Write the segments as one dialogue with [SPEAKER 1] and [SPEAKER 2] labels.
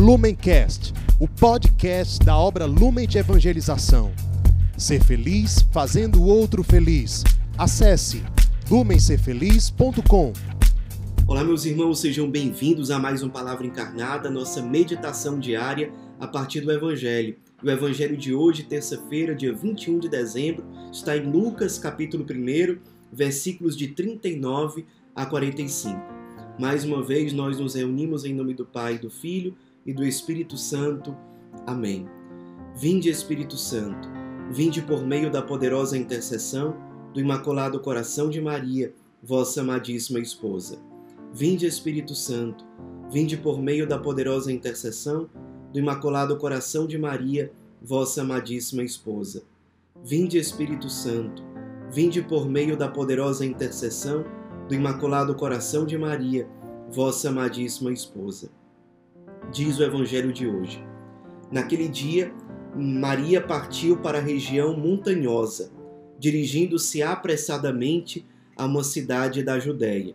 [SPEAKER 1] Lumencast, o podcast da obra Lumen de Evangelização. Ser feliz fazendo o outro feliz. Acesse lumencerfeliz.com.
[SPEAKER 2] Olá, meus irmãos, sejam bem-vindos a mais uma Palavra Encarnada, nossa meditação diária a partir do Evangelho. O Evangelho de hoje, terça-feira, dia 21 de dezembro, está em Lucas, capítulo 1, versículos de 39 a 45. Mais uma vez, nós nos reunimos em nome do Pai, do Filho e do Espírito Santo. Amém. Vinde, Espírito Santo, vinde por meio da poderosa intercessão do Imaculado Coração de Maria, vossa amadíssima esposa. Vinde, Espírito Santo, vinde por meio da poderosa intercessão do Imaculado Coração de Maria, vossa amadíssima esposa. Vinde, Espírito Santo, vinde por meio da poderosa intercessão do Imaculado Coração de Maria, vossa amadíssima esposa diz o Evangelho de hoje. Naquele dia, Maria partiu para a região montanhosa, dirigindo-se apressadamente a uma cidade da Judéia.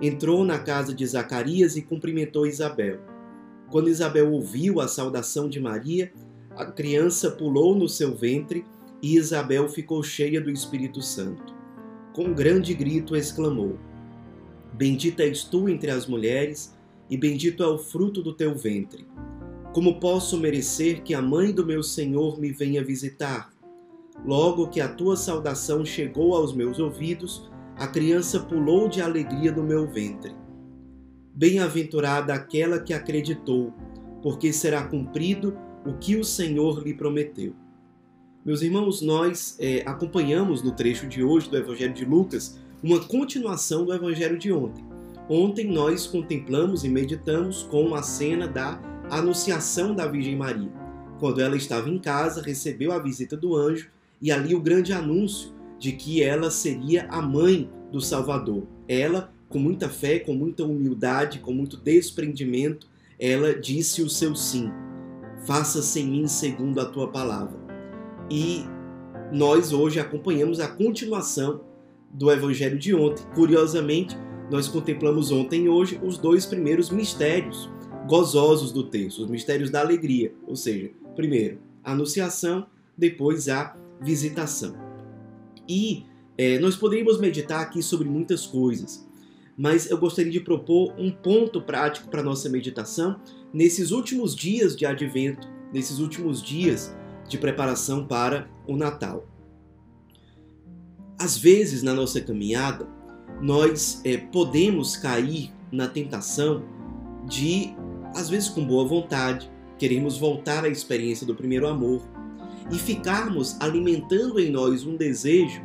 [SPEAKER 2] Entrou na casa de Zacarias e cumprimentou Isabel. Quando Isabel ouviu a saudação de Maria, a criança pulou no seu ventre e Isabel ficou cheia do Espírito Santo. Com um grande grito exclamou: Bendita és tu entre as mulheres e bendito é o fruto do teu ventre. Como posso merecer que a mãe do meu Senhor me venha visitar? Logo que a tua saudação chegou aos meus ouvidos, a criança pulou de alegria no meu ventre. Bem-aventurada aquela que acreditou, porque será cumprido o que o Senhor lhe prometeu. Meus irmãos, nós é, acompanhamos no trecho de hoje do Evangelho de Lucas uma continuação do Evangelho de ontem. Ontem nós contemplamos e meditamos com a cena da Anunciação da Virgem Maria. Quando ela estava em casa, recebeu a visita do anjo e ali o grande anúncio de que ela seria a mãe do Salvador. Ela, com muita fé, com muita humildade, com muito desprendimento, ela disse o seu sim. Faça-se em mim segundo a tua palavra. E nós hoje acompanhamos a continuação do evangelho de ontem. Curiosamente, nós contemplamos ontem e hoje os dois primeiros mistérios gozosos do texto, os mistérios da alegria, ou seja, primeiro a anunciação, depois a visitação. E é, nós poderíamos meditar aqui sobre muitas coisas, mas eu gostaria de propor um ponto prático para nossa meditação nesses últimos dias de advento, nesses últimos dias de preparação para o Natal. Às vezes na nossa caminhada, nós é, podemos cair na tentação de, às vezes com boa vontade, queremos voltar à experiência do primeiro amor e ficarmos alimentando em nós um desejo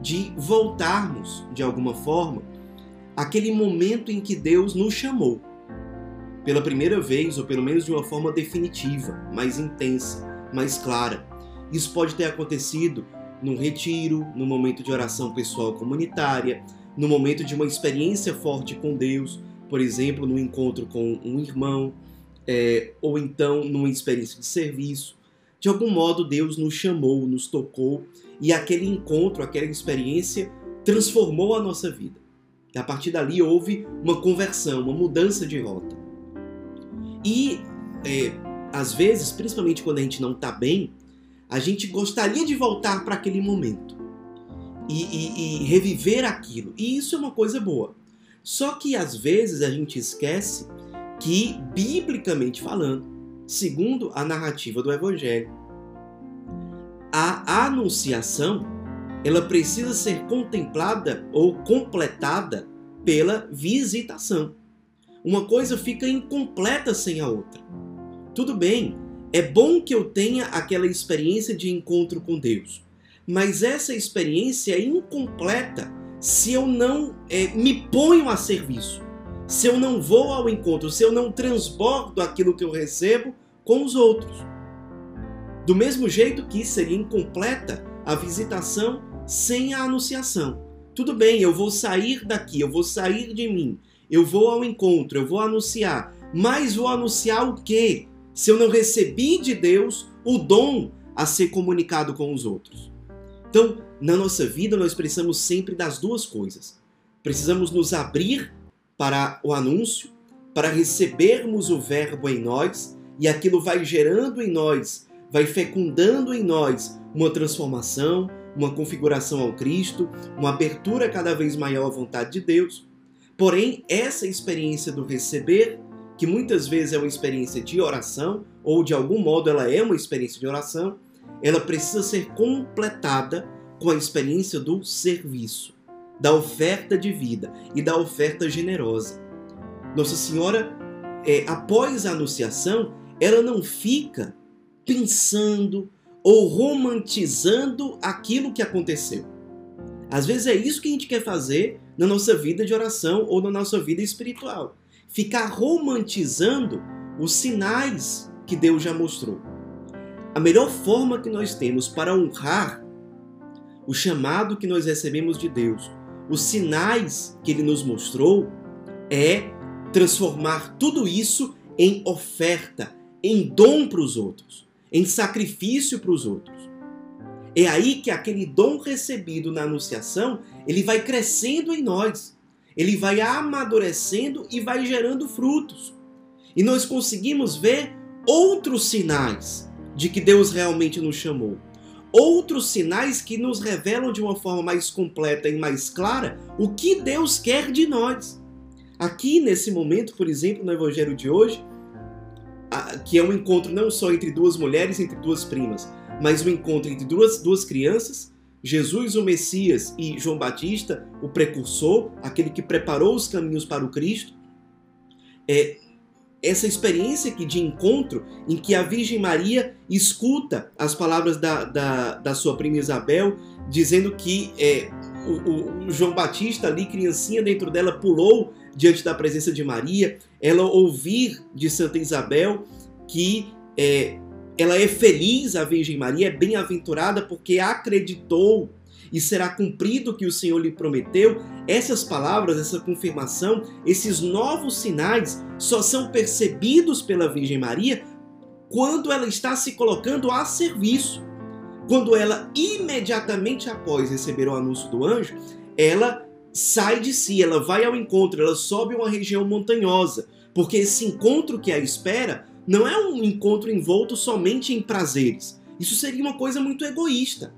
[SPEAKER 2] de voltarmos, de alguma forma, aquele momento em que Deus nos chamou. Pela primeira vez, ou pelo menos de uma forma definitiva, mais intensa, mais clara. Isso pode ter acontecido num retiro, no momento de oração pessoal comunitária, no momento de uma experiência forte com Deus, por exemplo, no encontro com um irmão, é, ou então numa experiência de serviço. De algum modo, Deus nos chamou, nos tocou, e aquele encontro, aquela experiência transformou a nossa vida. E a partir dali houve uma conversão, uma mudança de rota. E é, às vezes, principalmente quando a gente não está bem, a gente gostaria de voltar para aquele momento e, e, e reviver aquilo. E isso é uma coisa boa. Só que às vezes a gente esquece que, biblicamente falando, segundo a narrativa do Evangelho, a anunciação ela precisa ser contemplada ou completada pela visitação. Uma coisa fica incompleta sem a outra. Tudo bem, é bom que eu tenha aquela experiência de encontro com Deus mas essa experiência é incompleta se eu não é, me ponho a serviço, se eu não vou ao encontro, se eu não transbordo aquilo que eu recebo com os outros. Do mesmo jeito que seria incompleta a visitação sem a anunciação. Tudo bem, eu vou sair daqui, eu vou sair de mim, eu vou ao encontro, eu vou anunciar, mas vou anunciar o quê? Se eu não recebi de Deus o dom a ser comunicado com os outros. Então, na nossa vida, nós precisamos sempre das duas coisas. Precisamos nos abrir para o anúncio, para recebermos o Verbo em nós e aquilo vai gerando em nós, vai fecundando em nós uma transformação, uma configuração ao Cristo, uma abertura cada vez maior à vontade de Deus. Porém, essa experiência do receber, que muitas vezes é uma experiência de oração, ou de algum modo ela é uma experiência de oração, ela precisa ser completada com a experiência do serviço, da oferta de vida e da oferta generosa. Nossa Senhora, é, após a anunciação, ela não fica pensando ou romantizando aquilo que aconteceu. Às vezes é isso que a gente quer fazer na nossa vida de oração ou na nossa vida espiritual. Ficar romantizando os sinais que Deus já mostrou. A melhor forma que nós temos para honrar o chamado que nós recebemos de Deus, os sinais que Ele nos mostrou, é transformar tudo isso em oferta, em dom para os outros, em sacrifício para os outros. É aí que aquele dom recebido na anunciação, ele vai crescendo em nós. Ele vai amadurecendo e vai gerando frutos. E nós conseguimos ver outros sinais de que Deus realmente nos chamou. Outros sinais que nos revelam de uma forma mais completa e mais clara o que Deus quer de nós. Aqui, nesse momento, por exemplo, no Evangelho de hoje, que é um encontro não só entre duas mulheres, entre duas primas, mas um encontro entre duas, duas crianças, Jesus, o Messias, e João Batista, o precursor, aquele que preparou os caminhos para o Cristo. É, essa experiência aqui de encontro em que a Virgem Maria escuta as palavras da, da, da sua prima Isabel, dizendo que é, o, o, João Batista, ali, criancinha dentro dela, pulou diante da presença de Maria, ela ouvir de Santa Isabel que é, ela é feliz, a Virgem Maria, é bem-aventurada porque acreditou e será cumprido o que o Senhor lhe prometeu. Essas palavras, essa confirmação, esses novos sinais só são percebidos pela Virgem Maria quando ela está se colocando a serviço. Quando ela, imediatamente após receber o anúncio do anjo, ela sai de si, ela vai ao encontro, ela sobe uma região montanhosa, porque esse encontro que a espera não é um encontro envolto somente em prazeres. Isso seria uma coisa muito egoísta.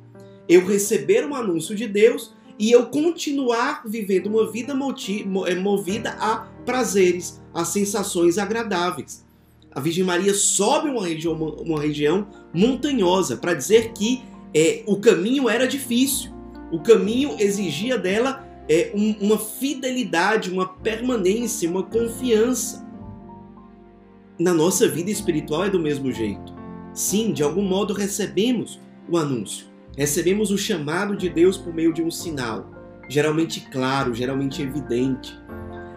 [SPEAKER 2] Eu receber um anúncio de Deus e eu continuar vivendo uma vida eh, movida a prazeres, a sensações agradáveis. A Virgem Maria sobe uma região, uma região montanhosa para dizer que é, o caminho era difícil, o caminho exigia dela é, um, uma fidelidade, uma permanência, uma confiança. Na nossa vida espiritual é do mesmo jeito. Sim, de algum modo recebemos o anúncio, recebemos o chamado de Deus por meio de um sinal, geralmente claro, geralmente evidente.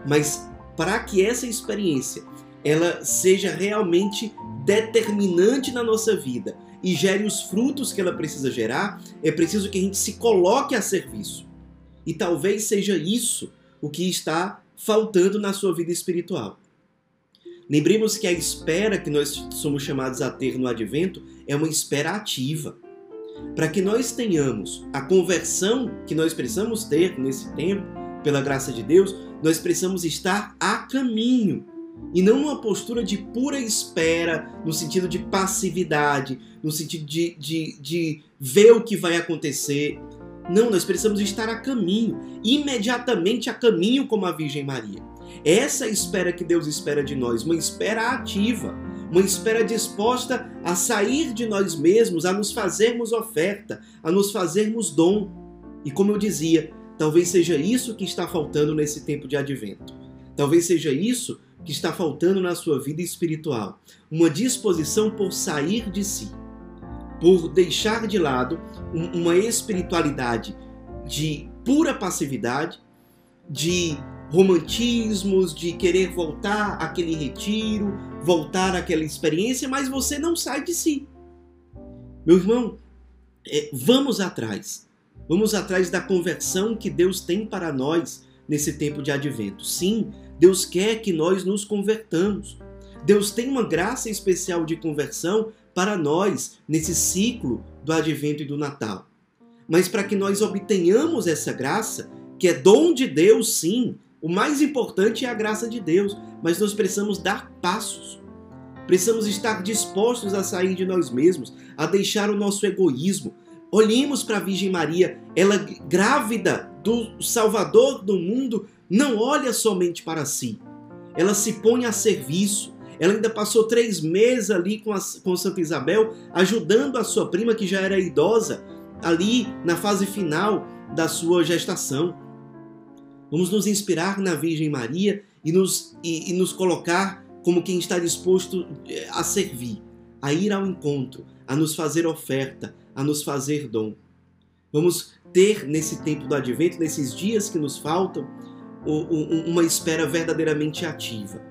[SPEAKER 2] Mas para que essa experiência ela seja realmente determinante na nossa vida e gere os frutos que ela precisa gerar, é preciso que a gente se coloque a serviço. E talvez seja isso o que está faltando na sua vida espiritual. Lembremos que a espera que nós somos chamados a ter no advento é uma espera ativa. Para que nós tenhamos a conversão que nós precisamos ter nesse tempo, pela graça de Deus, nós precisamos estar a caminho. E não numa postura de pura espera, no sentido de passividade, no sentido de, de, de ver o que vai acontecer, não, nós precisamos estar a caminho, imediatamente a caminho como a Virgem Maria. Essa é a espera que Deus espera de nós, uma espera ativa, uma espera disposta a sair de nós mesmos, a nos fazermos oferta, a nos fazermos dom. E como eu dizia, talvez seja isso que está faltando nesse tempo de advento. Talvez seja isso que está faltando na sua vida espiritual, uma disposição por sair de si por deixar de lado uma espiritualidade de pura passividade, de romantismos, de querer voltar àquele retiro, voltar àquela experiência, mas você não sai de si. Meu irmão, é, vamos atrás. Vamos atrás da conversão que Deus tem para nós nesse tempo de advento. Sim, Deus quer que nós nos convertamos. Deus tem uma graça especial de conversão para nós nesse ciclo do advento e do Natal. Mas para que nós obtenhamos essa graça, que é dom de Deus, sim, o mais importante é a graça de Deus. mas nós precisamos dar passos. Precisamos estar dispostos a sair de nós mesmos, a deixar o nosso egoísmo. Olhemos para a Virgem Maria, ela grávida do Salvador do mundo, não olha somente para si. Ela se põe a serviço. Ela ainda passou três meses ali com, a, com Santa Isabel, ajudando a sua prima, que já era idosa, ali na fase final da sua gestação. Vamos nos inspirar na Virgem Maria e nos, e, e nos colocar como quem está disposto eh, a servir, a ir ao encontro, a nos fazer oferta, a nos fazer dom. Vamos ter nesse tempo do advento, nesses dias que nos faltam, uma espera verdadeiramente ativa.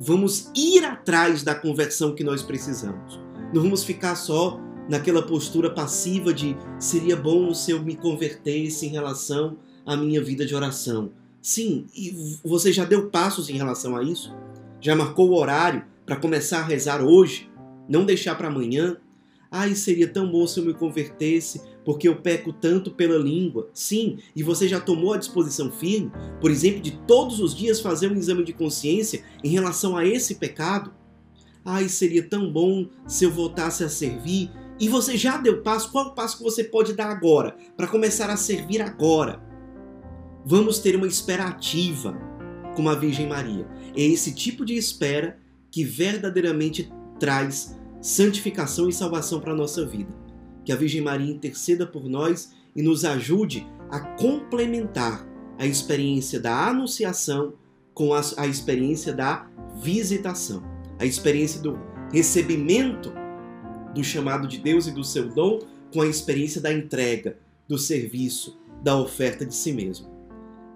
[SPEAKER 2] Vamos ir atrás da conversão que nós precisamos. Não vamos ficar só naquela postura passiva de seria bom se eu me convertesse em relação à minha vida de oração. Sim, e você já deu passos em relação a isso? Já marcou o horário para começar a rezar hoje? Não deixar para amanhã? Ai, seria tão bom se eu me convertesse, porque eu peco tanto pela língua. Sim, e você já tomou a disposição firme, por exemplo, de todos os dias fazer um exame de consciência em relação a esse pecado? Ai, seria tão bom se eu voltasse a servir. E você já deu passo? Qual o passo que você pode dar agora para começar a servir agora? Vamos ter uma espera ativa, como a Virgem Maria. É esse tipo de espera que verdadeiramente traz santificação e salvação para a nossa vida. Que a Virgem Maria interceda por nós e nos ajude a complementar a experiência da anunciação com a, a experiência da visitação, a experiência do recebimento do chamado de Deus e do seu dom com a experiência da entrega, do serviço, da oferta de si mesmo.